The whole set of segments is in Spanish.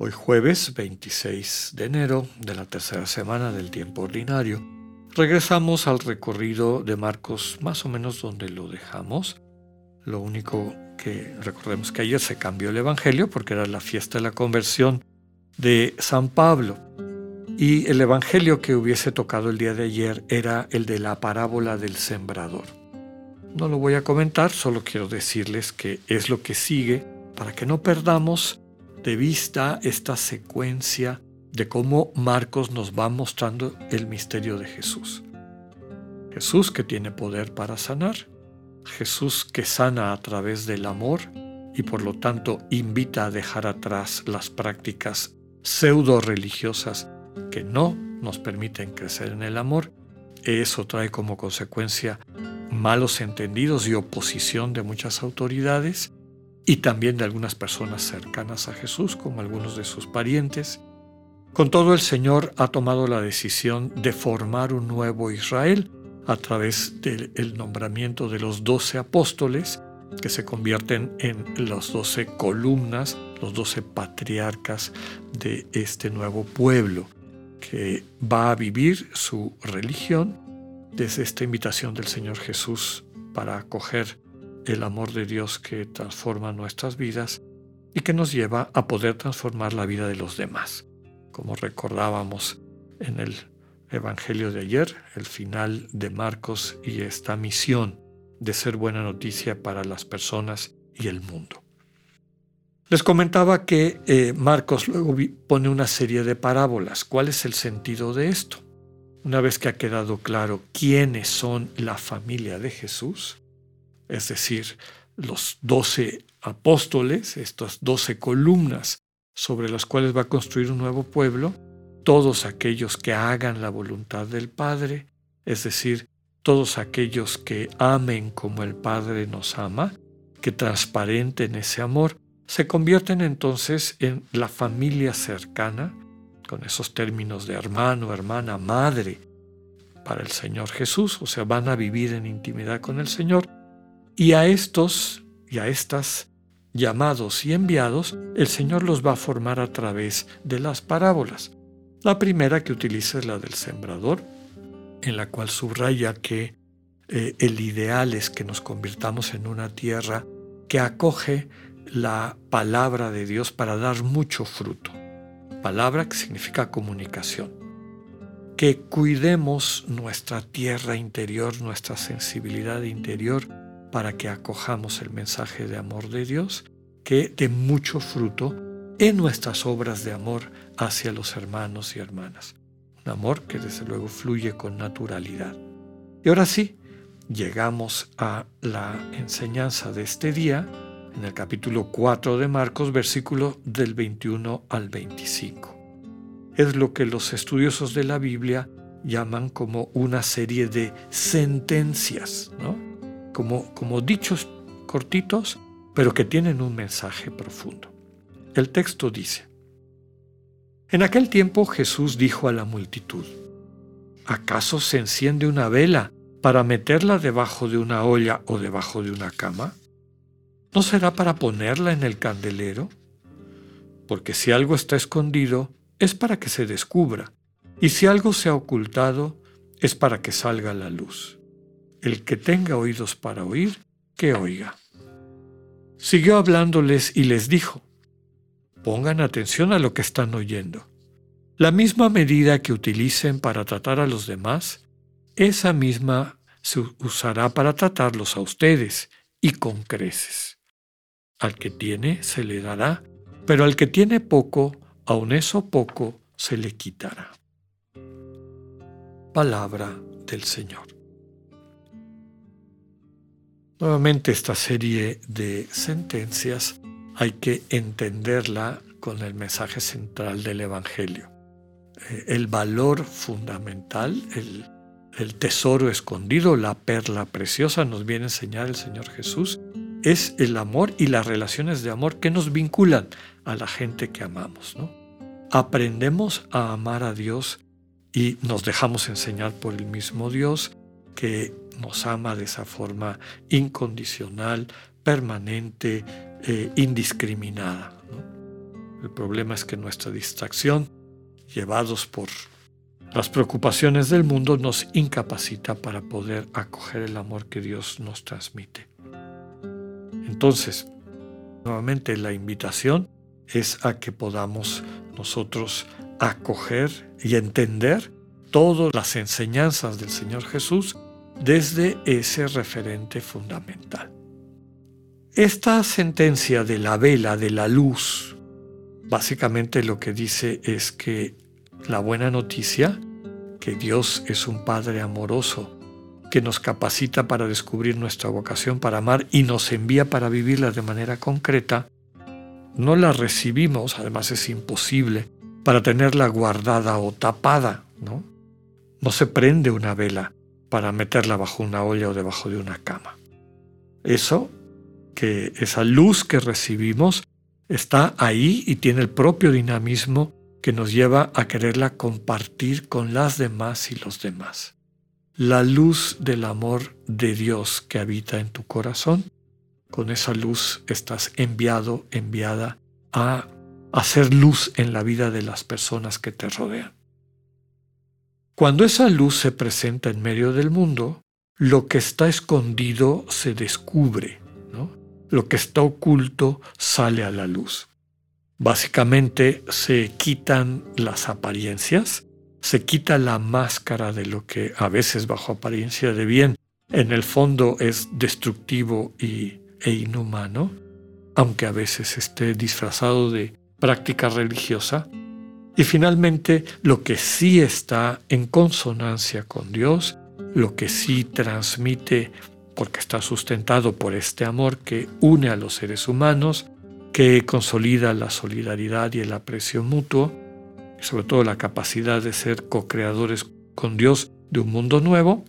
Hoy jueves 26 de enero de la tercera semana del tiempo ordinario, regresamos al recorrido de Marcos más o menos donde lo dejamos. Lo único que recordemos que ayer se cambió el Evangelio porque era la fiesta de la conversión de San Pablo. Y el Evangelio que hubiese tocado el día de ayer era el de la parábola del sembrador. No lo voy a comentar, solo quiero decirles que es lo que sigue para que no perdamos de vista esta secuencia de cómo Marcos nos va mostrando el misterio de Jesús. Jesús que tiene poder para sanar, Jesús que sana a través del amor y por lo tanto invita a dejar atrás las prácticas pseudo religiosas que no nos permiten crecer en el amor. Eso trae como consecuencia malos entendidos y oposición de muchas autoridades y también de algunas personas cercanas a Jesús, como algunos de sus parientes. Con todo, el Señor ha tomado la decisión de formar un nuevo Israel a través del nombramiento de los doce apóstoles, que se convierten en las doce columnas, los doce patriarcas de este nuevo pueblo, que va a vivir su religión desde esta invitación del Señor Jesús para acoger el amor de Dios que transforma nuestras vidas y que nos lleva a poder transformar la vida de los demás. Como recordábamos en el Evangelio de ayer, el final de Marcos y esta misión de ser buena noticia para las personas y el mundo. Les comentaba que eh, Marcos luego pone una serie de parábolas. ¿Cuál es el sentido de esto? Una vez que ha quedado claro quiénes son la familia de Jesús, es decir, los doce apóstoles, estas doce columnas sobre las cuales va a construir un nuevo pueblo, todos aquellos que hagan la voluntad del Padre, es decir, todos aquellos que amen como el Padre nos ama, que transparenten ese amor, se convierten entonces en la familia cercana, con esos términos de hermano, hermana, madre, para el Señor Jesús, o sea, van a vivir en intimidad con el Señor y a estos y a estas llamados y enviados, el Señor los va a formar a través de las parábolas. La primera que utiliza es la del sembrador, en la cual subraya que eh, el ideal es que nos convirtamos en una tierra que acoge la palabra de Dios para dar mucho fruto. Palabra que significa comunicación. Que cuidemos nuestra tierra interior, nuestra sensibilidad interior, para que acojamos el mensaje de amor de Dios que dé mucho fruto en nuestras obras de amor hacia los hermanos y hermanas. Un amor que desde luego fluye con naturalidad. Y ahora sí, llegamos a la enseñanza de este día en el capítulo 4 de Marcos, versículo del 21 al 25. Es lo que los estudiosos de la Biblia llaman como una serie de sentencias, ¿no? Como, dichos cortitos, pero que tienen un mensaje profundo. El texto dice, en aquel tiempo Jesús dijo a la multitud, ¿acaso se enciende una vela para meterla debajo de una olla o debajo de una cama? ¿No será para ponerla en el candelero? Porque si algo está escondido, es para que se descubra, y si algo se ha ocultado, es para que salga la luz. El que tenga oídos para oír, que oiga. Siguió hablándoles y les dijo, pongan atención a lo que están oyendo. La misma medida que utilicen para tratar a los demás, esa misma se usará para tratarlos a ustedes y con creces. Al que tiene se le dará, pero al que tiene poco, aun eso poco se le quitará. Palabra del Señor. Nuevamente esta serie de sentencias hay que entenderla con el mensaje central del Evangelio. eh, el valor fundamental, el, tesoro escondido, la perla preciosa, nos viene a enseñar el Señor Jesús, es el amor y las relaciones de amor que nos vinculan a la gente que amamos. ¿no? Aprendemos a amar a Dios y nos dejamos enseñar por el mismo Dios que nos ama de esa forma incondicional, permanente, eh, indiscriminada. El problema es que nuestra distracción, llevados por las preocupaciones del mundo, nos incapacita para poder acoger el amor que Dios nos transmite. Entonces, nuevamente la invitación es a que podamos nosotros acoger y entender todas las enseñanzas del Señor Jesús desde ese referente fundamental. Esta sentencia de la vela, de la luz, básicamente lo que dice es que la buena noticia, que Dios es un Padre amoroso, que nos capacita para descubrir nuestra vocación para amar y nos envía para vivirla de manera concreta, no la recibimos, además es imposible, para tenerla guardada o tapada, ¿no? No se prende una vela para meterla bajo una olla o debajo de una cama. Eso que esa luz que recibimos está ahí y tiene el propio dinamismo que nos lleva a quererla compartir con las demás y los demás. La luz del amor de Dios que habita en tu corazón, con esa luz estás enviado, enviada a hacer luz en la vida de las personas que te rodean. Cuando esa luz se presenta en medio del mundo, lo que está escondido se descubre lo que está oculto sale a la luz. Básicamente se quitan las apariencias, se quita la máscara de lo que a veces bajo apariencia de bien en el fondo es destructivo y, e inhumano, aunque a veces esté disfrazado de práctica religiosa. Y finalmente lo que sí está en consonancia con Dios, lo que sí transmite porque está sustentado por este amor que une a los seres humanos, que consolida la solidaridad y el aprecio mutuo, y sobre todo la capacidad de ser co-creadores con Dios de un mundo nuevo.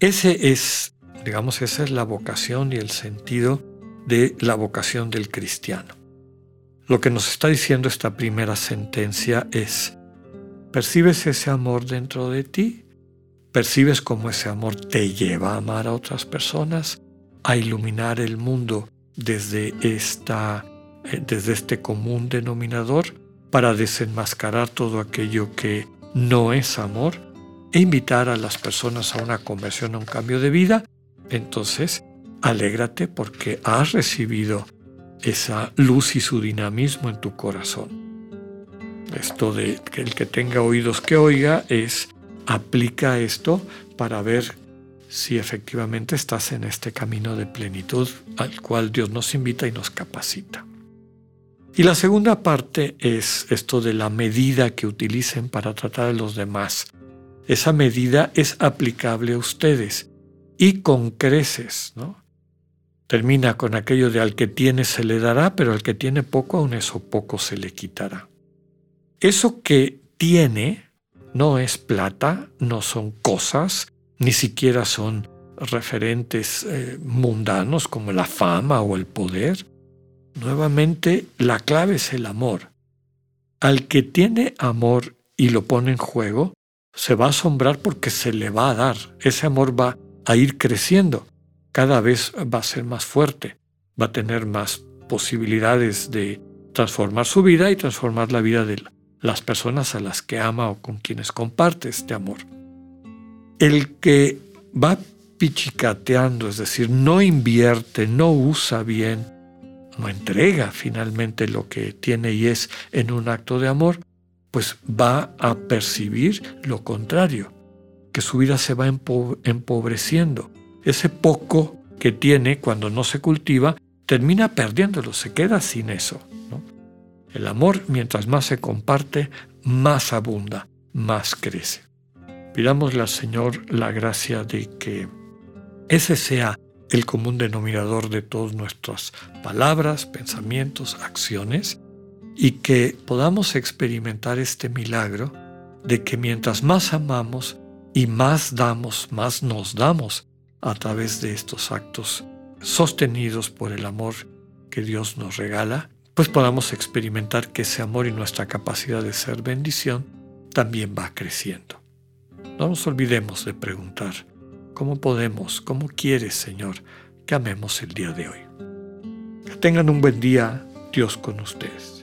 Ese es, digamos, esa es la vocación y el sentido de la vocación del cristiano. Lo que nos está diciendo esta primera sentencia es, ¿percibes ese amor dentro de ti? percibes cómo ese amor te lleva a amar a otras personas, a iluminar el mundo desde, esta, eh, desde este común denominador para desenmascarar todo aquello que no es amor e invitar a las personas a una conversión, a un cambio de vida, entonces alégrate porque has recibido esa luz y su dinamismo en tu corazón. Esto de que el que tenga oídos que oiga es aplica esto para ver si efectivamente estás en este camino de plenitud al cual Dios nos invita y nos capacita. Y la segunda parte es esto de la medida que utilicen para tratar a los demás. Esa medida es aplicable a ustedes y con creces, ¿no? Termina con aquello de al que tiene se le dará, pero al que tiene poco, aún eso poco se le quitará. Eso que tiene no es plata, no son cosas, ni siquiera son referentes eh, mundanos como la fama o el poder. Nuevamente, la clave es el amor. Al que tiene amor y lo pone en juego, se va a asombrar porque se le va a dar. Ese amor va a ir creciendo. Cada vez va a ser más fuerte. Va a tener más posibilidades de transformar su vida y transformar la vida de, las personas a las que ama o con quienes comparte este amor. El que va pichicateando, es decir, no invierte, no usa bien, no entrega finalmente lo que tiene y es en un acto de amor, pues va a percibir lo contrario, que su vida se va empobreciendo. Ese poco que tiene cuando no se cultiva, termina perdiéndolo, se queda sin eso. El amor, mientras más se comparte, más abunda, más crece. Pidámosle al Señor la gracia de que ese sea el común denominador de todas nuestras palabras, pensamientos, acciones, y que podamos experimentar este milagro de que mientras más amamos y más damos, más nos damos a través de estos actos sostenidos por el amor que Dios nos regala, pues podamos experimentar que ese amor y nuestra capacidad de ser bendición también va creciendo. No nos olvidemos de preguntar, ¿cómo podemos, cómo quieres, Señor, que amemos el día de hoy? Que tengan un buen día, Dios con ustedes.